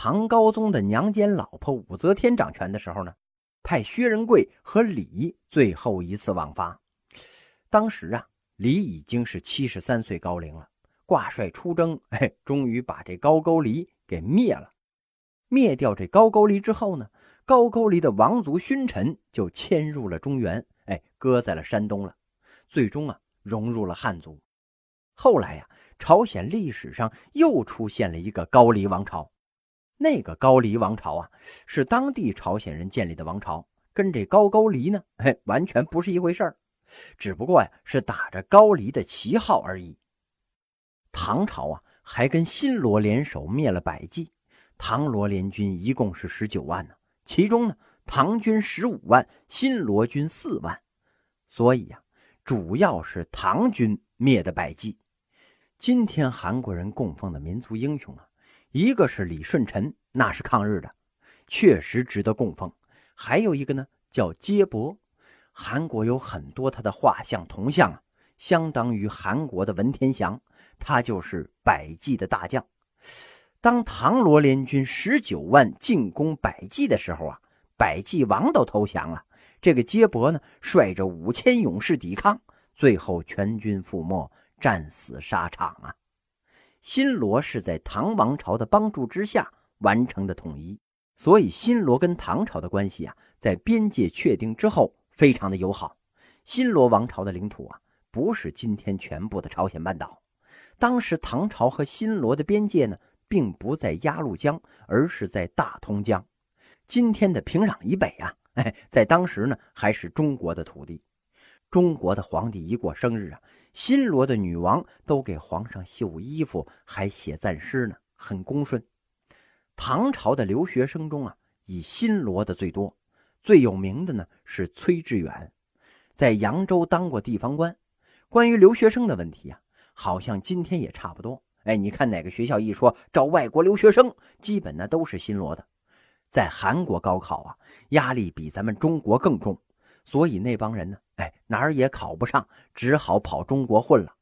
唐高宗的娘监老婆武则天掌权的时候呢，派薛仁贵和李最后一次往伐。当时啊，李已经是七十三岁高龄了，挂帅出征，哎，终于把这高句丽给灭了。灭掉这高句丽之后呢，高句丽的王族勋臣就迁入了中原，哎，搁在了山东了，最终啊，融入了汉族。后来呀，朝鲜历史上又出现了一个高丽王朝。那个高丽王朝啊，是当地朝鲜人建立的王朝，跟这高句丽呢，嘿，完全不是一回事儿。只不过呀，是打着高丽的旗号而已。唐朝啊，还跟新罗联手灭了百济，唐罗联军一共是十九万呢，其中呢，唐军十五万，新罗军四万，所以呀，主要是唐军灭的百济。今天韩国人供奉的民族英雄啊。一个是李舜臣，那是抗日的，确实值得供奉。还有一个呢，叫接伯，韩国有很多他的画像铜像啊，相当于韩国的文天祥，他就是百济的大将。当唐罗联军十九万进攻百济的时候啊，百济王都投降了，这个接伯呢，率着五千勇士抵抗，最后全军覆没，战死沙场啊。新罗是在唐王朝的帮助之下完成的统一，所以新罗跟唐朝的关系啊，在边界确定之后非常的友好。新罗王朝的领土啊，不是今天全部的朝鲜半岛。当时唐朝和新罗的边界呢，并不在鸭绿江，而是在大通江。今天的平壤以北啊，哎，在当时呢，还是中国的土地。中国的皇帝一过生日啊，新罗的女王都给皇上绣衣服，还写赞诗呢，很恭顺。唐朝的留学生中啊，以新罗的最多，最有名的呢是崔致远，在扬州当过地方官。关于留学生的问题啊，好像今天也差不多。哎，你看哪个学校一说招外国留学生，基本呢都是新罗的。在韩国高考啊，压力比咱们中国更重。所以那帮人呢，哎，哪儿也考不上，只好跑中国混了。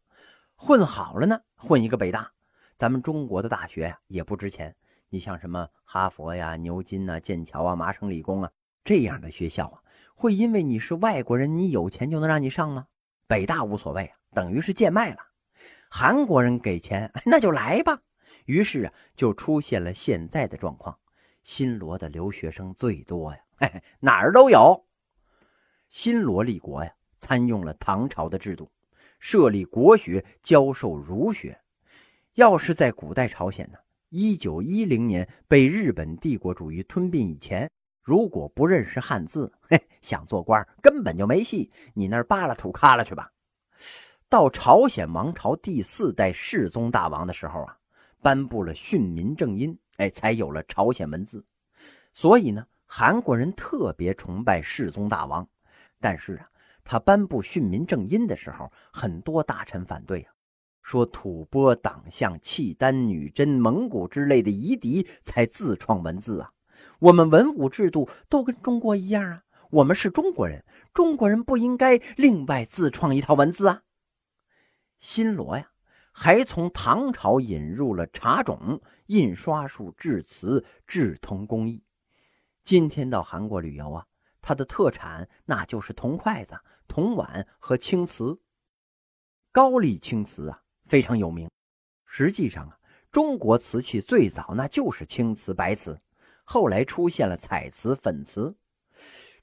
混好了呢，混一个北大。咱们中国的大学呀，也不值钱。你像什么哈佛呀、牛津呐、剑桥啊、麻省理工啊这样的学校啊，会因为你是外国人，你有钱就能让你上吗？北大无所谓啊，等于是贱卖了。韩国人给钱，那就来吧。于是啊，就出现了现在的状况。新罗的留学生最多呀，嘿嘿，哪儿都有。新罗立国呀，参用了唐朝的制度，设立国学，教授儒学。要是在古代朝鲜呢，一九一零年被日本帝国主义吞并以前，如果不认识汉字，嘿，想做官根本就没戏。你那儿扒拉土旮旯去吧。到朝鲜王朝第四代世宗大王的时候啊，颁布了训民正音，哎，才有了朝鲜文字。所以呢，韩国人特别崇拜世宗大王。但是啊，他颁布训民正音的时候，很多大臣反对啊，说吐蕃、党项、契丹、女真、蒙古之类的夷狄才自创文字啊，我们文武制度都跟中国一样啊，我们是中国人，中国人不应该另外自创一套文字啊。新罗呀，还从唐朝引入了茶种、印刷术、制瓷、制铜工艺。今天到韩国旅游啊。它的特产那就是铜筷子、铜碗和青瓷。高丽青瓷啊非常有名。实际上啊，中国瓷器最早那就是青瓷、白瓷，后来出现了彩瓷、粉瓷。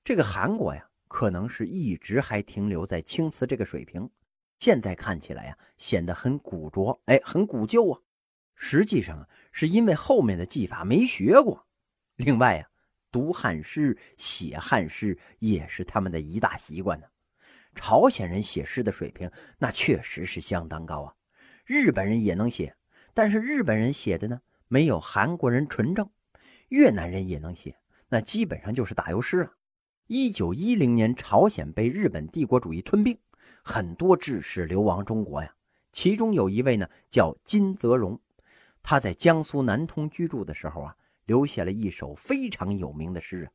这个韩国呀，可能是一直还停留在青瓷这个水平。现在看起来呀，显得很古拙，哎，很古旧啊。实际上啊，是因为后面的技法没学过。另外呀。读汉诗、写汉诗也是他们的一大习惯呢。朝鲜人写诗的水平那确实是相当高啊。日本人也能写，但是日本人写的呢没有韩国人纯正。越南人也能写，那基本上就是打油诗了。一九一零年，朝鲜被日本帝国主义吞并，很多志士流亡中国呀。其中有一位呢叫金泽荣，他在江苏南通居住的时候啊。留下了一首非常有名的诗啊！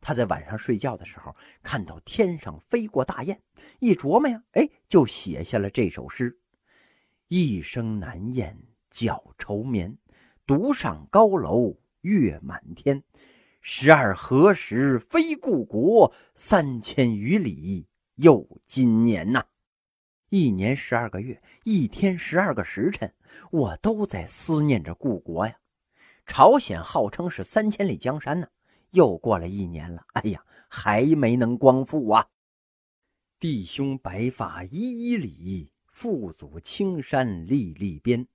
他在晚上睡觉的时候，看到天上飞过大雁，一琢磨呀，哎，就写下了这首诗：“一声难咽，脚愁眠，独上高楼月满天。十二何时飞故国？三千余里又今年呐！一年十二个月，一天十二个时辰，我都在思念着故国呀。朝鲜号称是三千里江山呢，又过了一年了，哎呀，还没能光复啊！弟兄白发依依里，父祖青山历历边。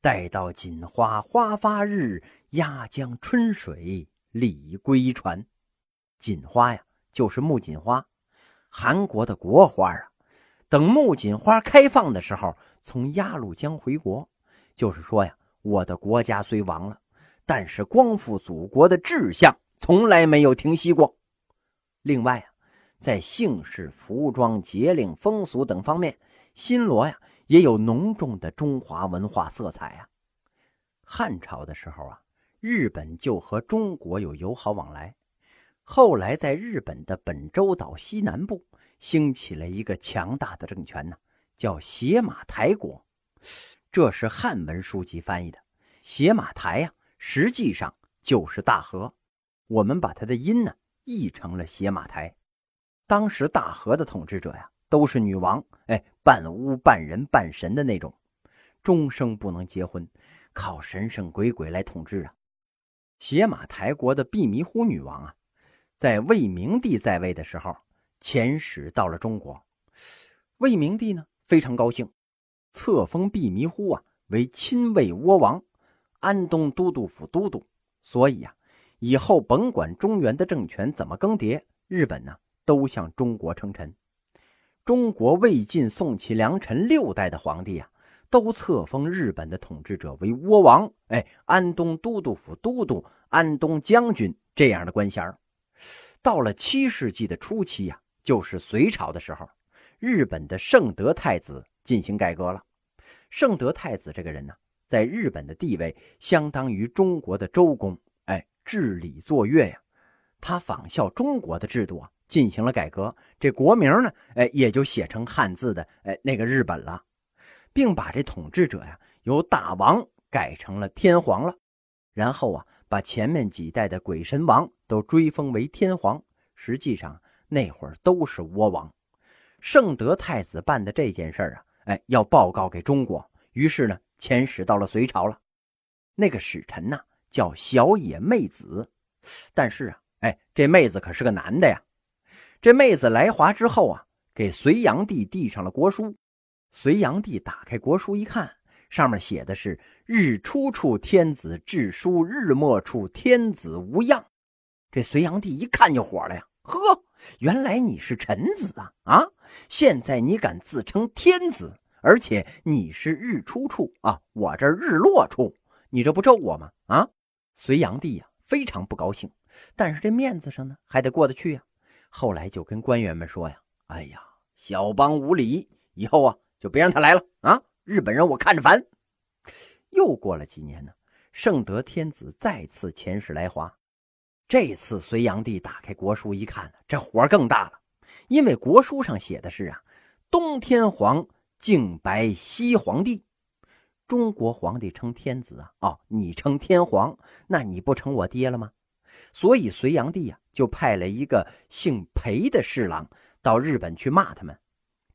待到锦花花发日，压江春水。李归船，锦花呀，就是木槿花，韩国的国花啊。等木槿花开放的时候，从鸭绿江回国，就是说呀，我的国家虽亡了，但是光复祖国的志向从来没有停息过。另外啊，在姓氏、服装、节令、风俗等方面，新罗呀也有浓重的中华文化色彩啊。汉朝的时候啊。日本就和中国有友好往来，后来在日本的本州岛西南部兴起了一个强大的政权呢，叫邪马台国。这是汉文书籍翻译的。邪马台呀，实际上就是大和，我们把它的音呢译成了邪马台。当时大和的统治者呀，都是女王，哎，半巫半人半神的那种，终生不能结婚，靠神神鬼鬼来统治啊。邪马台国的毕弥呼女王啊，在魏明帝在位的时候遣使到了中国。魏明帝呢非常高兴，册封毕弥呼啊为亲魏倭王、安东都督府都督。所以啊，以后甭管中原的政权怎么更迭，日本呢都向中国称臣。中国魏晋宋齐梁陈六代的皇帝啊。都册封日本的统治者为倭王，哎，安东都督府都督、安东将军这样的官衔到了七世纪的初期呀，就是隋朝的时候，日本的圣德太子进行改革了。圣德太子这个人呢，在日本的地位相当于中国的周公，哎，治理作乐呀。他仿效中国的制度啊，进行了改革，这国名呢，哎，也就写成汉字的，哎，那个日本了。并把这统治者呀由大王改成了天皇了，然后啊把前面几代的鬼神王都追封为天皇，实际上那会儿都是倭王。圣德太子办的这件事啊，哎，要报告给中国，于是呢遣使到了隋朝了。那个使臣呐叫小野妹子，但是啊，哎，这妹子可是个男的呀。这妹子来华之后啊，给隋炀帝递上了国书。隋炀帝打开国书一看，上面写的是“日出处天子致书，日没处天子无恙”。这隋炀帝一看就火了呀！呵，原来你是臣子啊！啊，现在你敢自称天子，而且你是日出处啊，我这日落处，你这不咒我吗？啊！隋炀帝呀，非常不高兴，但是这面子上呢，还得过得去呀。后来就跟官员们说呀：“哎呀，小邦无礼，以后啊。”就别让他来了啊！日本人我看着烦。又过了几年呢，圣德天子再次遣使来华。这次隋炀帝打开国书一看，这活更大了，因为国书上写的是啊，东天皇敬白西皇帝。中国皇帝称天子啊，哦，你称天皇，那你不成我爹了吗？所以隋炀帝呀，就派了一个姓裴的侍郎到日本去骂他们。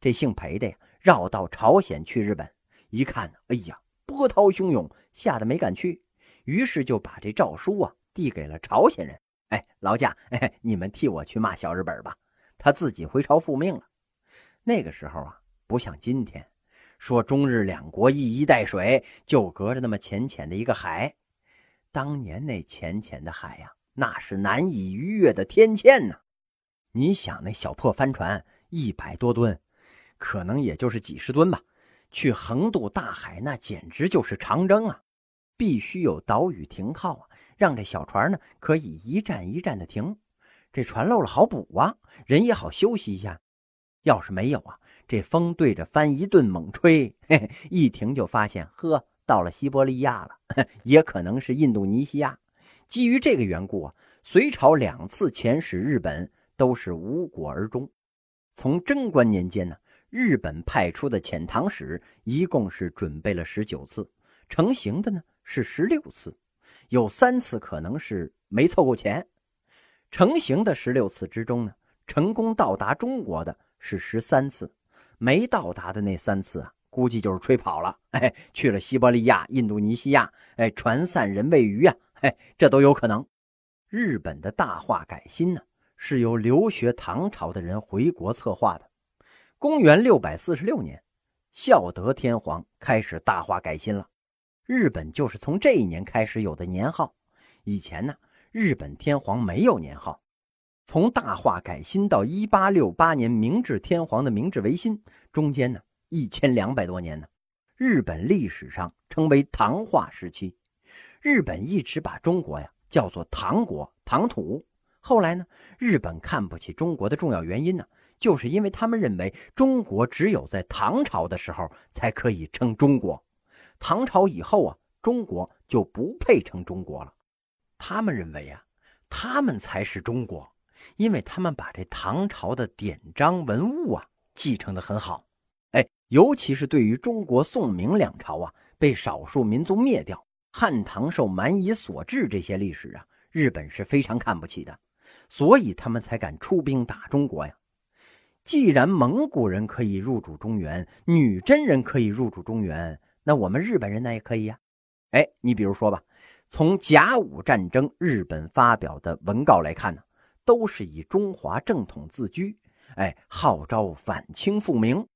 这姓裴的呀。绕到朝鲜去日本，一看，哎呀，波涛汹涌，吓得没敢去。于是就把这诏书啊递给了朝鲜人。哎，劳驾，哎，你们替我去骂小日本吧。他自己回朝复命了。那个时候啊，不像今天，说中日两国一衣带水，就隔着那么浅浅的一个海。当年那浅浅的海呀，那是难以逾越的天堑呐。你想，那小破帆船一百多吨。可能也就是几十吨吧，去横渡大海那简直就是长征啊！必须有岛屿停靠啊，让这小船呢可以一站一站的停，这船漏了好补啊，人也好休息一下。要是没有啊，这风对着帆一顿猛吹，嘿嘿，一停就发现呵，到了西伯利亚了，也可能是印度尼西亚。基于这个缘故啊，隋朝两次遣使日本都是无果而终。从贞观年间呢。日本派出的遣唐使一共是准备了十九次，成行的呢是十六次，有三次可能是没凑够钱。成行的十六次之中呢，成功到达中国的是十三次，没到达的那三次啊，估计就是吹跑了，哎，去了西伯利亚、印度尼西亚，哎，传散人喂鱼啊，哎，这都有可能。日本的大化改新呢，是由留学唐朝的人回国策划的。公元六百四十六年，孝德天皇开始大化改新了。日本就是从这一年开始有的年号。以前呢，日本天皇没有年号。从大化改新到一八六八年明治天皇的明治维新，中间呢一千两百多年呢。日本历史上称为唐化时期。日本一直把中国呀叫做唐国、唐土。后来呢，日本看不起中国的重要原因呢？就是因为他们认为中国只有在唐朝的时候才可以称中国，唐朝以后啊，中国就不配称中国了。他们认为啊，他们才是中国，因为他们把这唐朝的典章文物啊继承的很好。哎，尤其是对于中国宋明两朝啊被少数民族灭掉、汉唐受蛮夷所治这些历史啊，日本是非常看不起的，所以他们才敢出兵打中国呀。既然蒙古人可以入主中原，女真人可以入主中原，那我们日本人那也可以呀。哎，你比如说吧，从甲午战争日本发表的文告来看呢，都是以中华正统自居，哎，号召反清复明。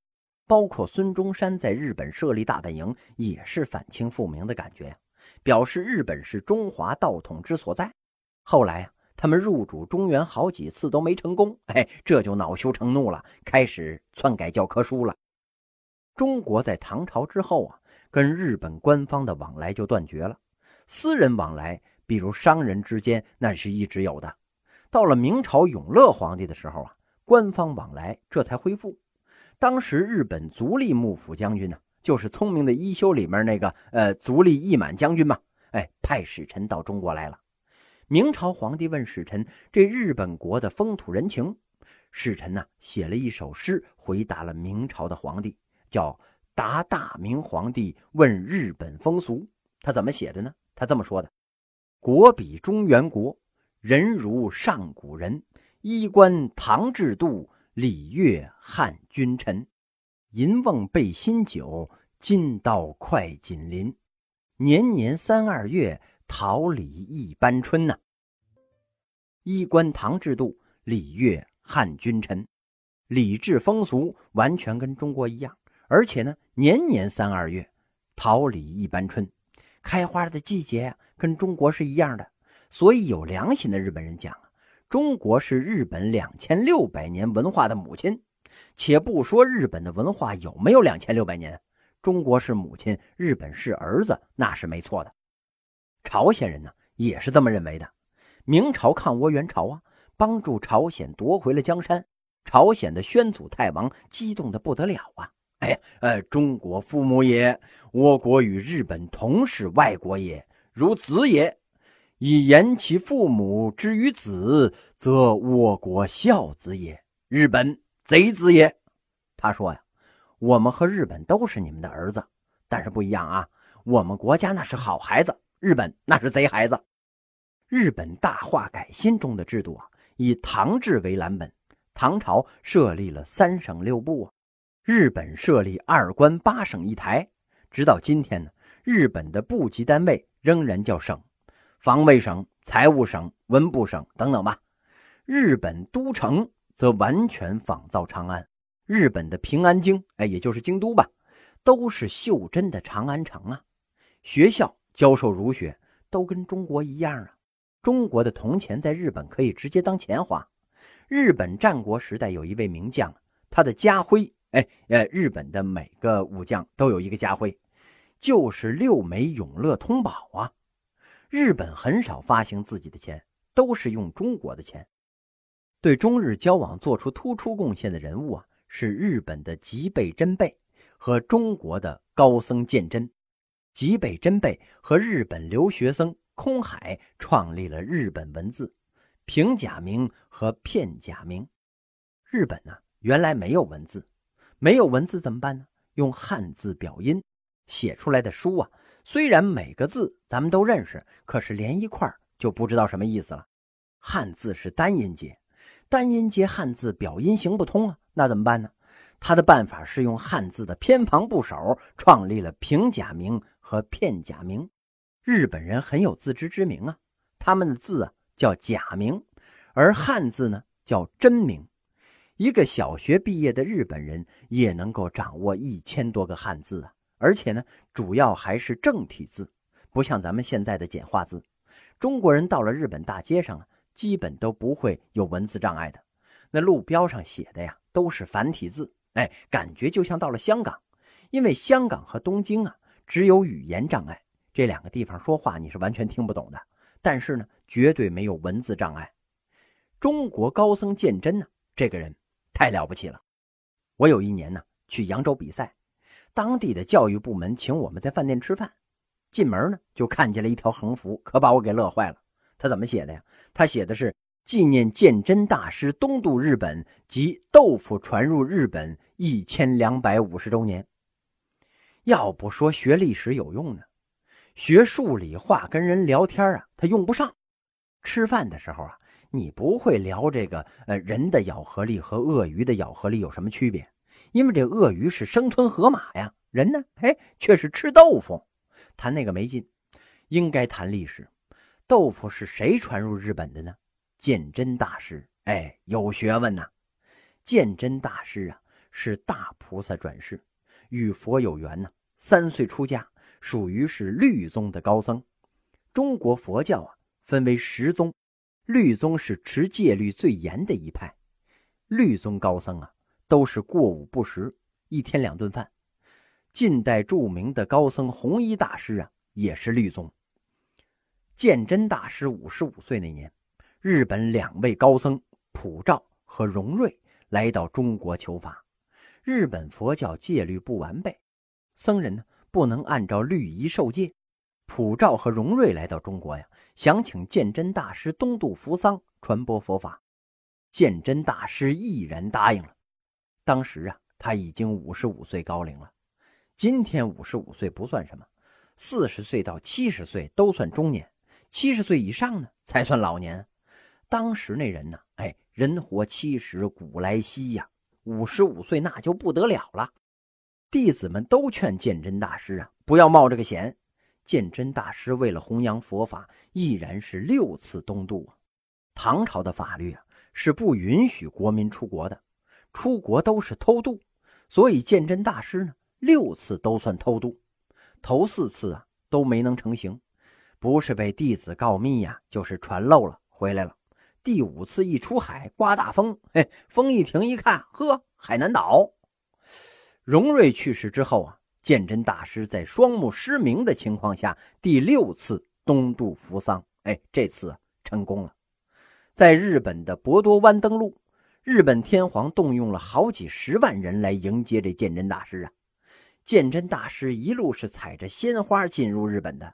包括孙中山在日本设立大本营，也是反清复明的感觉呀，表示日本是中华道统之所在。后来啊。他们入主中原好几次都没成功，哎，这就恼羞成怒了，开始篡改教科书了。中国在唐朝之后啊，跟日本官方的往来就断绝了，私人往来，比如商人之间，那是一直有的。到了明朝永乐皇帝的时候啊，官方往来这才恢复。当时日本足利幕府将军呢，就是聪明的一休里面那个呃足利义满将军嘛，哎，派使臣到中国来了。明朝皇帝问使臣：“这日本国的风土人情？”使臣呢写了一首诗回答了明朝的皇帝，叫《答大明皇帝问日本风俗》。他怎么写的呢？他这么说的：“国比中原国，人如上古人。衣冠唐制度，礼乐汉君臣。银瓮备新酒，金刀快锦鳞。年年三二月。”桃李一般春呐，衣冠唐制度，礼乐汉君臣，礼制风俗完全跟中国一样，而且呢，年年三二月，桃李一般春，开花的季节，跟中国是一样的。所以有良心的日本人讲啊，中国是日本两千六百年文化的母亲。且不说日本的文化有没有两千六百年，中国是母亲，日本是儿子，那是没错的。朝鲜人呢也是这么认为的。明朝抗倭援朝啊，帮助朝鲜夺回了江山。朝鲜的宣祖太王激动的不得了啊！哎呀，呃，中国父母也，我国与日本同是外国也，如子也。以言其父母之于子，则我国孝子也。日本贼子也。他说呀，我们和日本都是你们的儿子，但是不一样啊，我们国家那是好孩子。日本那是贼孩子。日本大化改新中的制度啊，以唐制为蓝本。唐朝设立了三省六部啊，日本设立二关八省一台。直到今天呢，日本的部级单位仍然叫省，防卫省、财务省、文部省等等吧。日本都城则完全仿造长安。日本的平安京，哎，也就是京都吧，都是袖珍的长安城啊。学校。教授儒学都跟中国一样啊！中国的铜钱在日本可以直接当钱花。日本战国时代有一位名将，他的家徽，哎，呃，日本的每个武将都有一个家徽，就是六枚永乐通宝啊。日本很少发行自己的钱，都是用中国的钱。对中日交往做出突出贡献的人物啊，是日本的吉备真备和中国的高僧鉴真。吉备真备和日本留学生空海创立了日本文字，平假名和片假名。日本呢，原来没有文字，没有文字怎么办呢？用汉字表音写出来的书啊，虽然每个字咱们都认识，可是连一块就不知道什么意思了。汉字是单音节，单音节汉字表音行不通啊，那怎么办呢？他的办法是用汉字的偏旁部首，创立了平假名和片假名。日本人很有自知之明啊，他们的字啊叫假名，而汉字呢叫真名。一个小学毕业的日本人也能够掌握一千多个汉字啊，而且呢主要还是正体字，不像咱们现在的简化字。中国人到了日本大街上啊，基本都不会有文字障碍的，那路标上写的呀都是繁体字。哎，感觉就像到了香港，因为香港和东京啊，只有语言障碍，这两个地方说话你是完全听不懂的。但是呢，绝对没有文字障碍。中国高僧鉴真呢，这个人太了不起了。我有一年呢去扬州比赛，当地的教育部门请我们在饭店吃饭，进门呢就看见了一条横幅，可把我给乐坏了。他怎么写的呀？他写的是。纪念鉴真大师东渡日本及豆腐传入日本一千两百五十周年。要不说学历史有用呢，学数理化跟人聊天啊，他用不上。吃饭的时候啊，你不会聊这个呃人的咬合力和鳄鱼的咬合力有什么区别，因为这鳄鱼是生吞河马呀，人呢，哎，却是吃豆腐，谈那个没劲。应该谈历史，豆腐是谁传入日本的呢？鉴真大师，哎，有学问呐！鉴真大师啊，是大菩萨转世，与佛有缘呐。三岁出家，属于是律宗的高僧。中国佛教啊，分为十宗，律宗是持戒律最严的一派。律宗高僧啊，都是过午不食，一天两顿饭。近代著名的高僧弘一大师啊，也是律宗。鉴真大师五十五岁那年。日本两位高僧普照和荣瑞来到中国求法。日本佛教戒律不完备，僧人呢不能按照律仪受戒。普照和荣瑞来到中国呀，想请鉴真大师东渡扶桑，传播佛法。鉴真大师毅然答应了。当时啊，他已经五十五岁高龄了。今天五十五岁不算什么，四十岁到七十岁都算中年，七十岁以上呢才算老年。当时那人呢？哎，人活七十古来稀呀，五十五岁那就不得了了。弟子们都劝鉴真大师啊，不要冒这个险。鉴真大师为了弘扬佛法，毅然是六次东渡。唐朝的法律啊，是不允许国民出国的，出国都是偷渡。所以鉴真大师呢，六次都算偷渡，头四次啊都没能成行，不是被弟子告密呀，就是船漏了回来了。第五次一出海，刮大风，嘿，风一停，一看，呵，海南岛。荣瑞去世之后啊，鉴真大师在双目失明的情况下，第六次东渡扶桑，哎，这次成功了。在日本的博多湾登陆，日本天皇动用了好几十万人来迎接这鉴真大师啊。鉴真大师一路是踩着鲜花进入日本的，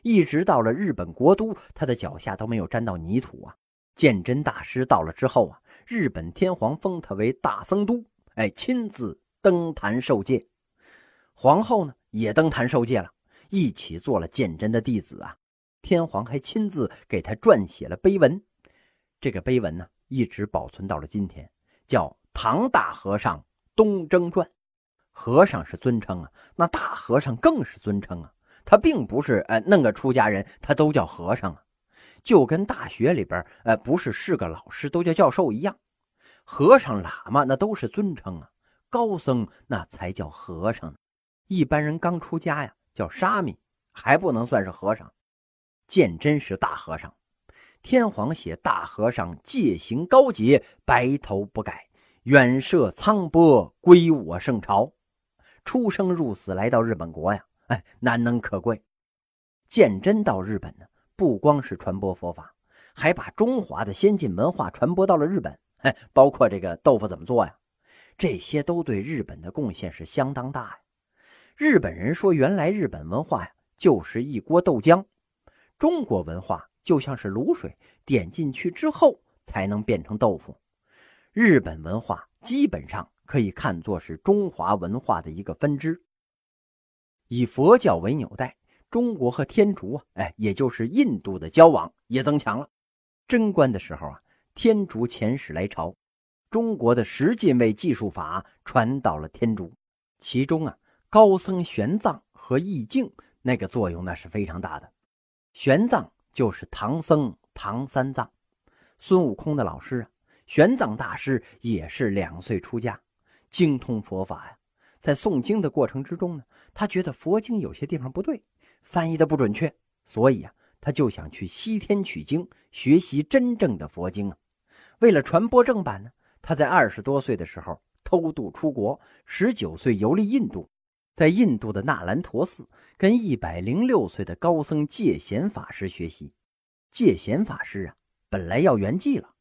一直到了日本国都，他的脚下都没有沾到泥土啊。鉴真大师到了之后啊，日本天皇封他为大僧都，哎，亲自登坛受戒。皇后呢也登坛受戒了，一起做了鉴真的弟子啊。天皇还亲自给他撰写了碑文，这个碑文呢一直保存到了今天，叫《唐大和尚东征传》。和尚是尊称啊，那大和尚更是尊称啊。他并不是呃弄个出家人，他都叫和尚啊。就跟大学里边，呃，不是是个老师都叫教授一样，和尚、喇嘛那都是尊称啊，高僧那才叫和尚。一般人刚出家呀，叫沙弥，还不能算是和尚。鉴真是大和尚，天皇写大和尚戒行高洁，白头不改，远涉沧波归我圣朝，出生入死来到日本国呀，哎，难能可贵。鉴真到日本呢。不光是传播佛法，还把中华的先进文化传播到了日本。哎，包括这个豆腐怎么做呀？这些都对日本的贡献是相当大呀。日本人说，原来日本文化呀就是一锅豆浆，中国文化就像是卤水，点进去之后才能变成豆腐。日本文化基本上可以看作是中华文化的一个分支，以佛教为纽带。中国和天竺啊，哎，也就是印度的交往也增强了。贞观的时候啊，天竺遣使来朝，中国的十进位计数法传到了天竺，其中啊，高僧玄奘和义净那个作用那是非常大的。玄奘就是唐僧唐三藏，孙悟空的老师啊。玄奘大师也是两岁出家，精通佛法呀。在诵经的过程之中呢，他觉得佛经有些地方不对，翻译的不准确，所以啊，他就想去西天取经，学习真正的佛经啊。为了传播正版呢，他在二十多岁的时候偷渡出国，十九岁游历印度，在印度的那兰陀寺跟一百零六岁的高僧戒贤法师学习。戒贤法师啊，本来要圆寂了。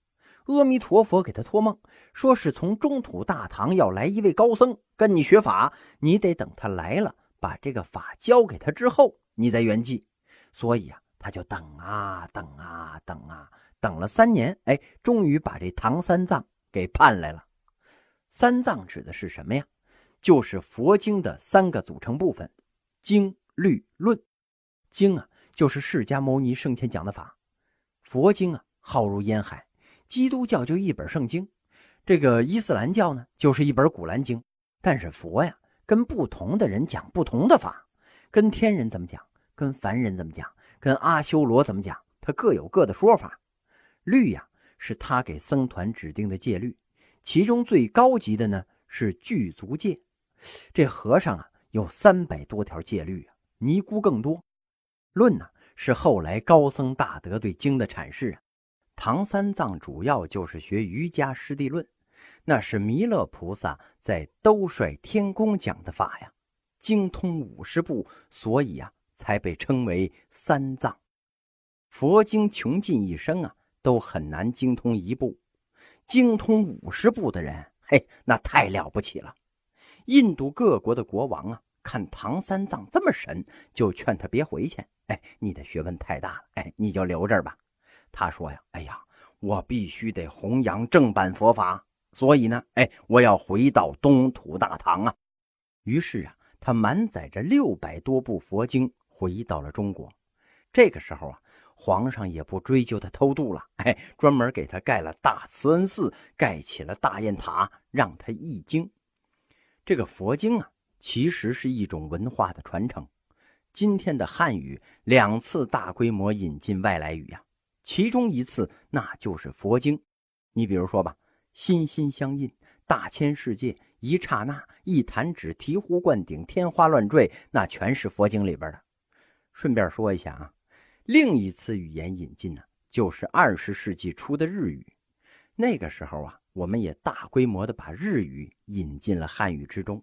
阿弥陀佛给他托梦，说是从中土大唐要来一位高僧跟你学法，你得等他来了，把这个法交给他之后，你再圆寂。所以啊，他就等啊等啊等啊，等了三年，哎，终于把这唐三藏给盼来了。三藏指的是什么呀？就是佛经的三个组成部分：经、律、论。经啊，就是释迦牟尼生前讲的法；佛经啊，浩如烟海。基督教就一本圣经，这个伊斯兰教呢就是一本古兰经。但是佛呀，跟不同的人讲不同的法，跟天人怎么讲，跟凡人怎么讲，跟阿修罗怎么讲，他各有各的说法。律呀，是他给僧团指定的戒律，其中最高级的呢是具足戒。这和尚啊有三百多条戒律啊，尼姑更多。论呢是后来高僧大德对经的阐释啊。唐三藏主要就是学瑜伽师地论，那是弥勒菩萨在兜率天宫讲的法呀，精通五十部，所以啊才被称为三藏。佛经穷尽一生啊，都很难精通一部，精通五十部的人，嘿，那太了不起了。印度各国的国王啊，看唐三藏这么神，就劝他别回去。哎，你的学问太大了，哎，你就留这儿吧。他说呀：“哎呀，我必须得弘扬正版佛法，所以呢，哎，我要回到东土大唐啊。”于是啊，他满载着六百多部佛经回到了中国。这个时候啊，皇上也不追究他偷渡了，哎，专门给他盖了大慈恩寺，盖起了大雁塔，让他译经。这个佛经啊，其实是一种文化的传承。今天的汉语两次大规模引进外来语呀。其中一次，那就是佛经。你比如说吧，“心心相印”“大千世界”“一刹那”“一弹指”“醍醐灌顶”“天花乱坠”，那全是佛经里边的。顺便说一下啊，另一次语言引进呢，就是二十世纪初的日语。那个时候啊，我们也大规模的把日语引进了汉语之中。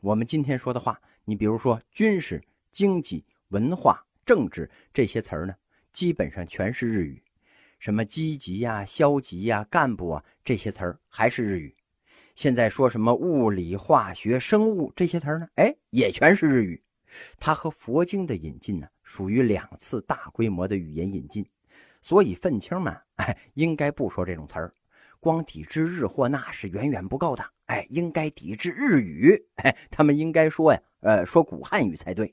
我们今天说的话，你比如说军事、经济、文化、政治这些词儿呢。基本上全是日语，什么积极呀、消极呀、干部啊这些词儿还是日语。现在说什么物理、化学、生物这些词儿呢？哎，也全是日语。它和佛经的引进呢，属于两次大规模的语言引进，所以愤青们哎，应该不说这种词儿，光抵制日货那是远远不够的。哎，应该抵制日语。哎，他们应该说呀，呃，说古汉语才对。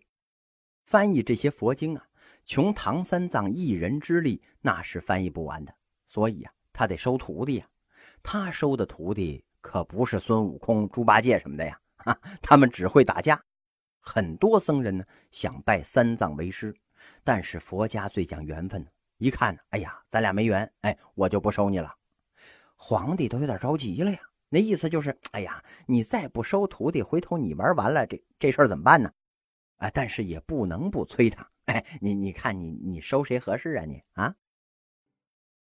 翻译这些佛经啊。穷唐三藏一人之力，那是翻译不完的。所以呀，他得收徒弟呀。他收的徒弟可不是孙悟空、猪八戒什么的呀，哈，他们只会打架。很多僧人呢想拜三藏为师，但是佛家最讲缘分，一看，哎呀，咱俩没缘，哎，我就不收你了。皇帝都有点着急了呀，那意思就是，哎呀，你再不收徒弟，回头你玩完了，这这事儿怎么办呢？啊，但是也不能不催他。哎，你你看你你收谁合适啊？你啊？